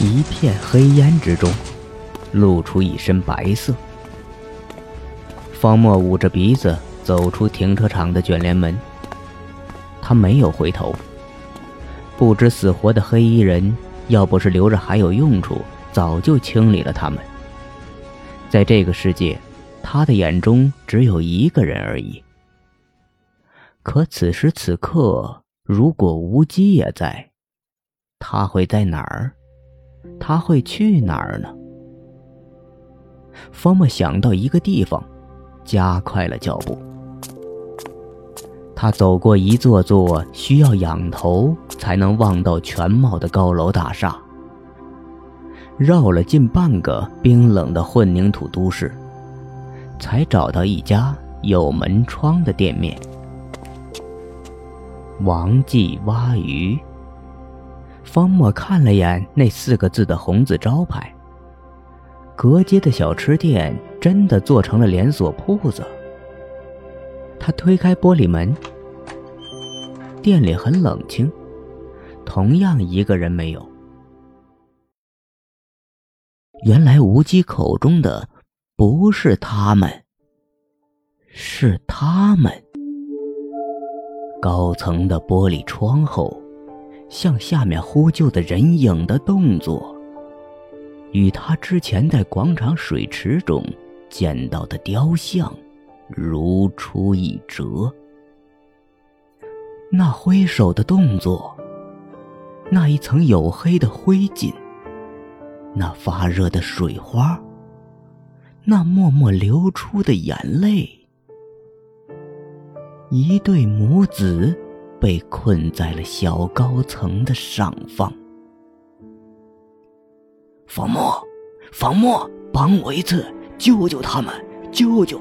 一片黑烟之中，露出一身白色。方墨捂着鼻子走出停车场的卷帘门。他没有回头。不知死活的黑衣人，要不是留着还有用处，早就清理了他们。在这个世界，他的眼中只有一个人而已。可此时此刻，如果无机也在，他会在哪儿？他会去哪儿呢？方墨想到一个地方，加快了脚步。他走过一座座需要仰头才能望到全貌的高楼大厦，绕了近半个冰冷的混凝土都市，才找到一家有门窗的店面。王记蛙鱼。方墨看了眼那四个字的红字招牌，隔街的小吃店真的做成了连锁铺子。他推开玻璃门，店里很冷清，同样一个人没有。原来无机口中的不是他们，是他们。高层的玻璃窗后，向下面呼救的人影的动作，与他之前在广场水池中见到的雕像。如出一辙，那挥手的动作，那一层黝黑的灰烬，那发热的水花，那默默流出的眼泪，一对母子被困在了小高层的上方。方墨，方墨，帮我一次，救救他们，救救！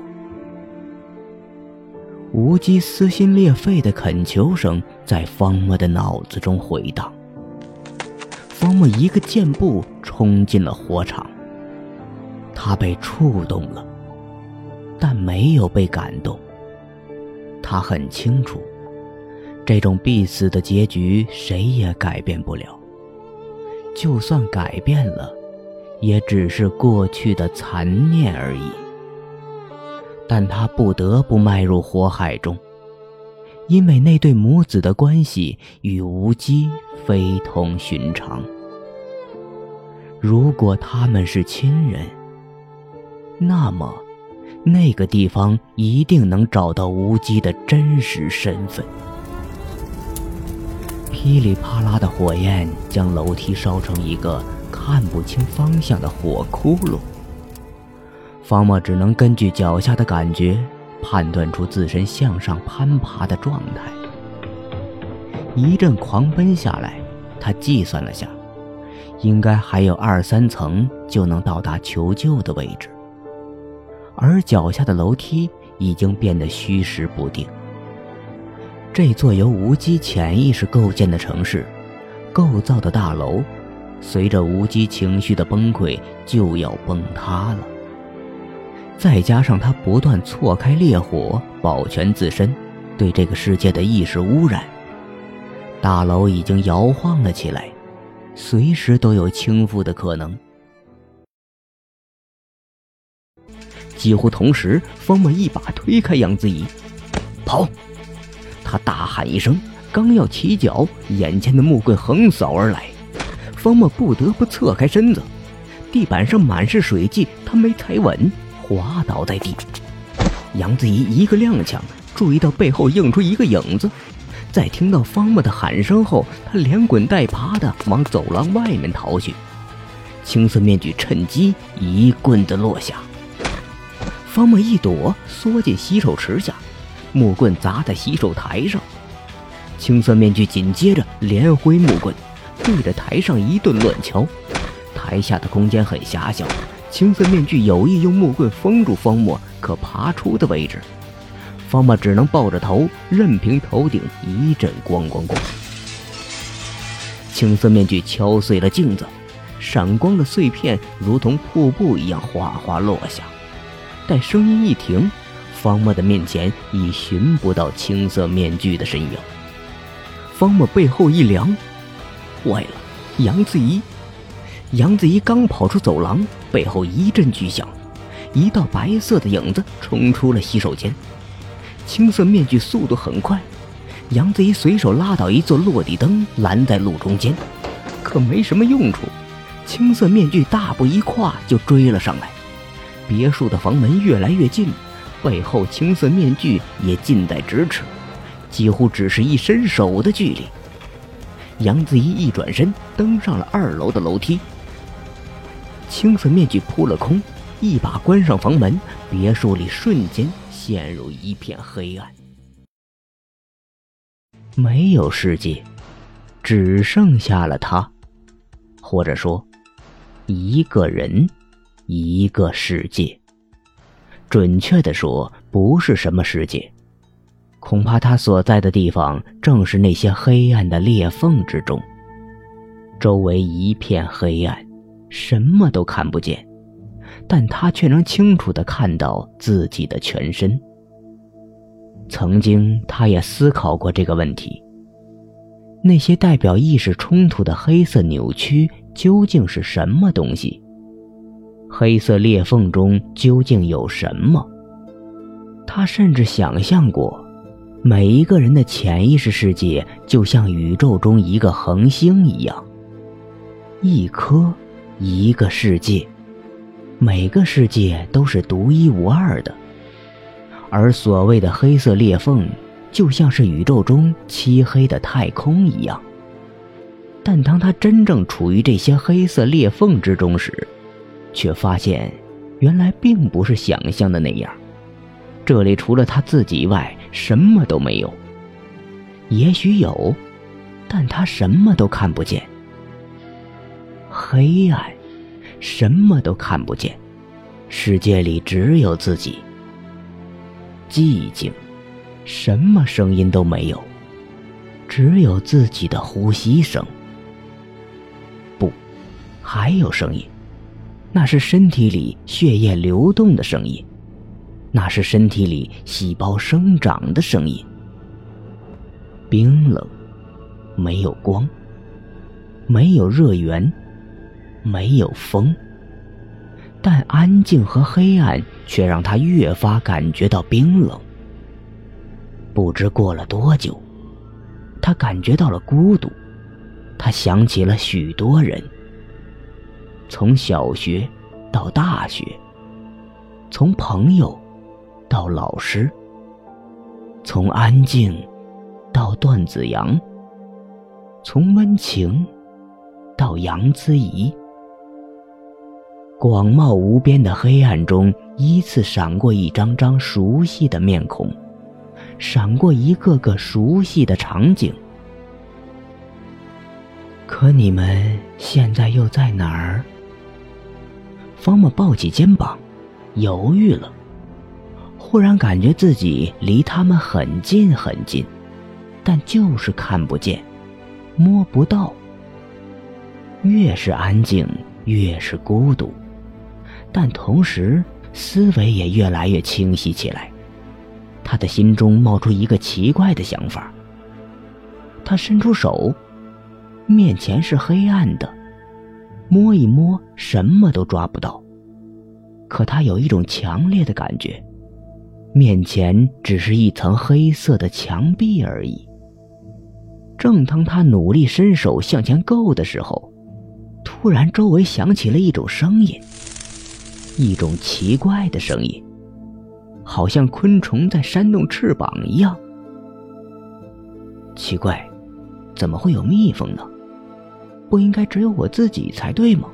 无机撕心裂肺的恳求声在方墨的脑子中回荡。方墨一个箭步冲进了火场。他被触动了，但没有被感动。他很清楚，这种必死的结局谁也改变不了。就算改变了，也只是过去的残念而已。但他不得不迈入火海中，因为那对母子的关系与无机非同寻常。如果他们是亲人，那么那个地方一定能找到无机的真实身份。噼里啪啦的火焰将楼梯烧成一个看不清方向的火窟窿。方墨只能根据脚下的感觉，判断出自身向上攀爬的状态。一阵狂奔下来，他计算了下，应该还有二三层就能到达求救的位置。而脚下的楼梯已经变得虚实不定。这座由无机潜意识构建的城市，构造的大楼，随着无机情绪的崩溃就要崩塌了。再加上他不断错开烈火，保全自身，对这个世界的意识污染，大楼已经摇晃了起来，随时都有倾覆的可能。几乎同时，方墨一把推开杨子怡，跑！他大喊一声，刚要起脚，眼前的木棍横扫而来，方墨不得不侧开身子，地板上满是水迹，他没踩稳。滑倒在地，杨子怡一个踉跄，注意到背后映出一个影子，在听到方墨的喊声后，他连滚带爬的往走廊外面逃去。青色面具趁机一棍子落下，方墨一躲，缩进洗手池下，木棍砸在洗手台上，青色面具紧接着连挥木棍，对着台上一顿乱敲。台下的空间很狭小。青色面具有意用木棍封住方墨可爬出的位置，方墨只能抱着头，任凭头顶一阵咣咣咣。青色面具敲碎了镜子，闪光的碎片如同瀑布一样哗哗落下。待声音一停，方墨的面前已寻不到青色面具的身影。方墨背后一凉，坏了，杨子怡。杨子怡刚跑出走廊，背后一阵巨响，一道白色的影子冲出了洗手间。青色面具速度很快，杨子怡随手拉倒一座落地灯，拦在路中间，可没什么用处。青色面具大步一跨就追了上来，别墅的房门越来越近，背后青色面具也近在咫尺，几乎只是一伸手的距离。杨子怡一转身，登上了二楼的楼梯。青色面具扑了空，一把关上房门，别墅里瞬间陷入一片黑暗，没有世界，只剩下了他，或者说，一个人，一个世界。准确的说，不是什么世界，恐怕他所在的地方正是那些黑暗的裂缝之中，周围一片黑暗。什么都看不见，但他却能清楚地看到自己的全身。曾经，他也思考过这个问题：那些代表意识冲突的黑色扭曲究竟是什么东西？黑色裂缝中究竟有什么？他甚至想象过，每一个人的潜意识世界就像宇宙中一个恒星一样，一颗。一个世界，每个世界都是独一无二的，而所谓的黑色裂缝，就像是宇宙中漆黑的太空一样。但当他真正处于这些黑色裂缝之中时，却发现，原来并不是想象的那样。这里除了他自己外，什么都没有。也许有，但他什么都看不见。黑暗，什么都看不见，世界里只有自己。寂静，什么声音都没有，只有自己的呼吸声。不，还有声音，那是身体里血液流动的声音，那是身体里细胞生长的声音。冰冷，没有光，没有热源。没有风，但安静和黑暗却让他越发感觉到冰冷。不知过了多久，他感觉到了孤独。他想起了许多人，从小学到大学，从朋友到老师，从安静到段子阳，从温情到杨子怡。广袤无边的黑暗中，依次闪过一张张熟悉的面孔，闪过一个个熟悉的场景。可你们现在又在哪儿？方木抱起肩膀，犹豫了。忽然感觉自己离他们很近很近，但就是看不见，摸不到。越是安静，越是孤独。但同时，思维也越来越清晰起来。他的心中冒出一个奇怪的想法。他伸出手，面前是黑暗的，摸一摸，什么都抓不到。可他有一种强烈的感觉，面前只是一层黑色的墙壁而已。正当他努力伸手向前够的时候，突然周围响起了一种声音。一种奇怪的声音，好像昆虫在扇动翅膀一样。奇怪，怎么会有蜜蜂呢？不应该只有我自己才对吗？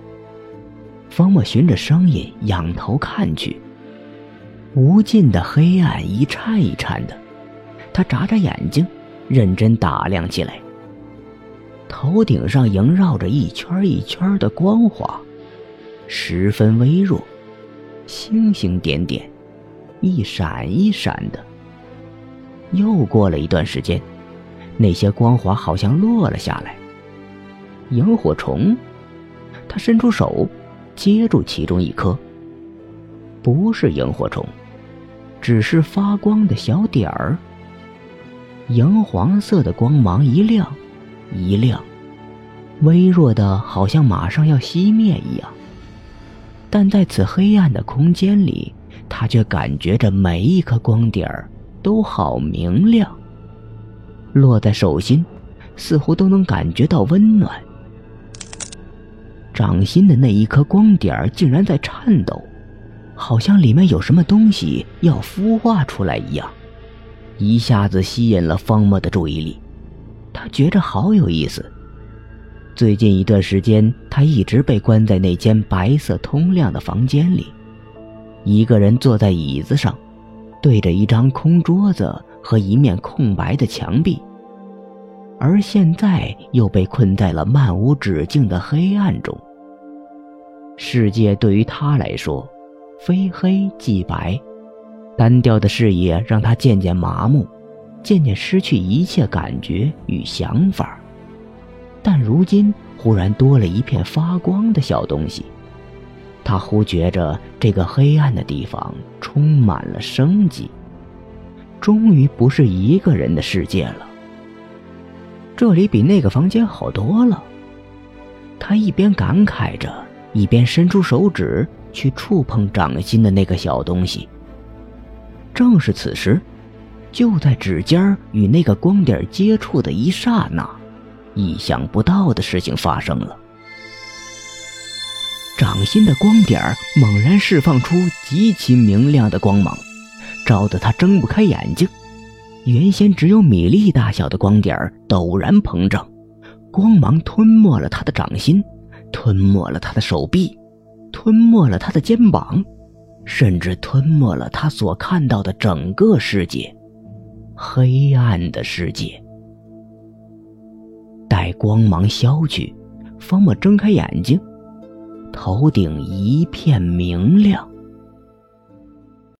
方墨循着声音仰头看去，无尽的黑暗一颤一颤的，他眨眨眼睛，认真打量起来。头顶上萦绕着一圈一圈的光华，十分微弱。星星点点，一闪一闪的。又过了一段时间，那些光华好像落了下来。萤火虫，他伸出手，接住其中一颗。不是萤火虫，只是发光的小点儿。荧黄色的光芒一亮，一亮，微弱的，好像马上要熄灭一样。但在此黑暗的空间里，他却感觉着每一颗光点儿都好明亮，落在手心，似乎都能感觉到温暖。掌心的那一颗光点竟然在颤抖，好像里面有什么东西要孵化出来一样，一下子吸引了方墨的注意力。他觉着好有意思。最近一段时间，他一直被关在那间白色通亮的房间里，一个人坐在椅子上，对着一张空桌子和一面空白的墙壁。而现在又被困在了漫无止境的黑暗中。世界对于他来说，非黑即白，单调的视野让他渐渐麻木，渐渐失去一切感觉与想法。但如今忽然多了一片发光的小东西，他忽觉着这个黑暗的地方充满了生机，终于不是一个人的世界了。这里比那个房间好多了。他一边感慨着，一边伸出手指去触碰掌心的那个小东西。正是此时，就在指尖与那个光点接触的一刹那。意想不到的事情发生了，掌心的光点猛然释放出极其明亮的光芒，照得他睁不开眼睛。原先只有米粒大小的光点陡然膨胀，光芒吞没了他的掌心，吞没了他的手臂，吞没了他的肩膀，甚至吞没了他所看到的整个世界——黑暗的世界。待光芒消去，方墨睁开眼睛，头顶一片明亮。